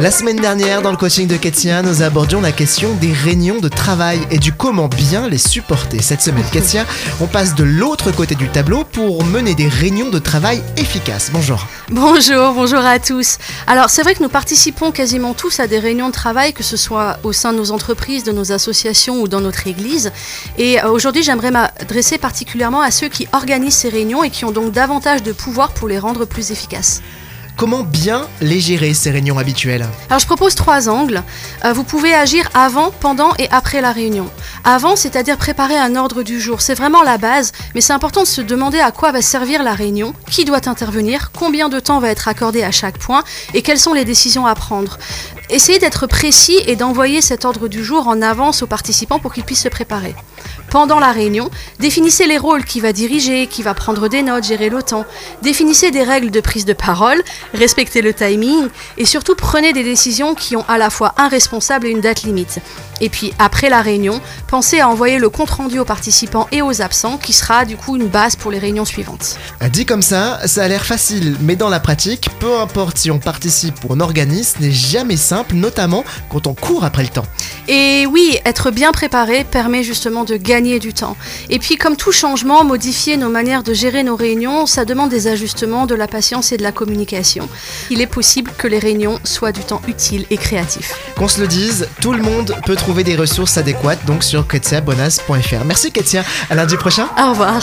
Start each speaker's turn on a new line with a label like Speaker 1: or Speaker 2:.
Speaker 1: La semaine dernière, dans le coaching de Ketia, nous abordions la question des réunions de travail et du comment bien les supporter. Cette semaine, Ketia, on passe de l'autre côté du tableau pour mener des réunions de travail efficaces. Bonjour.
Speaker 2: Bonjour, bonjour à tous. Alors, c'est vrai que nous participons quasiment tous à des réunions de travail, que ce soit au sein de nos entreprises, de nos associations ou dans notre église. Et euh, aujourd'hui, j'aimerais m'adresser particulièrement à ceux qui organisent ces réunions et qui ont donc davantage de pouvoir pour les rendre plus efficaces.
Speaker 1: Comment bien les gérer, ces réunions habituelles
Speaker 2: Alors je propose trois angles. Euh, vous pouvez agir avant, pendant et après la réunion. Avant, c'est-à-dire préparer un ordre du jour. C'est vraiment la base, mais c'est important de se demander à quoi va servir la réunion, qui doit intervenir, combien de temps va être accordé à chaque point et quelles sont les décisions à prendre. Essayez d'être précis et d'envoyer cet ordre du jour en avance aux participants pour qu'ils puissent se préparer. Pendant la réunion, définissez les rôles qui va diriger, qui va prendre des notes, gérer le temps. Définissez des règles de prise de parole, respectez le timing et surtout prenez des décisions qui ont à la fois un responsable et une date limite. Et puis après la réunion, pensez à envoyer le compte-rendu aux participants et aux absents qui sera du coup une base pour les réunions suivantes.
Speaker 1: Dit comme ça, ça a l'air facile, mais dans la pratique, peu importe si on participe ou on organise, n'est jamais simple, notamment quand on court après le temps.
Speaker 2: Et oui, être bien préparé permet justement de gagner du temps. Et puis comme tout changement, modifier nos manières de gérer nos réunions, ça demande des ajustements, de la patience et de la communication. Il est possible que les réunions soient du temps utile et créatif.
Speaker 1: Qu'on se le dise, tout le monde peut trouver des ressources adéquates donc sur ketiabonas.fr. Merci Ketia, à lundi prochain.
Speaker 2: Au revoir.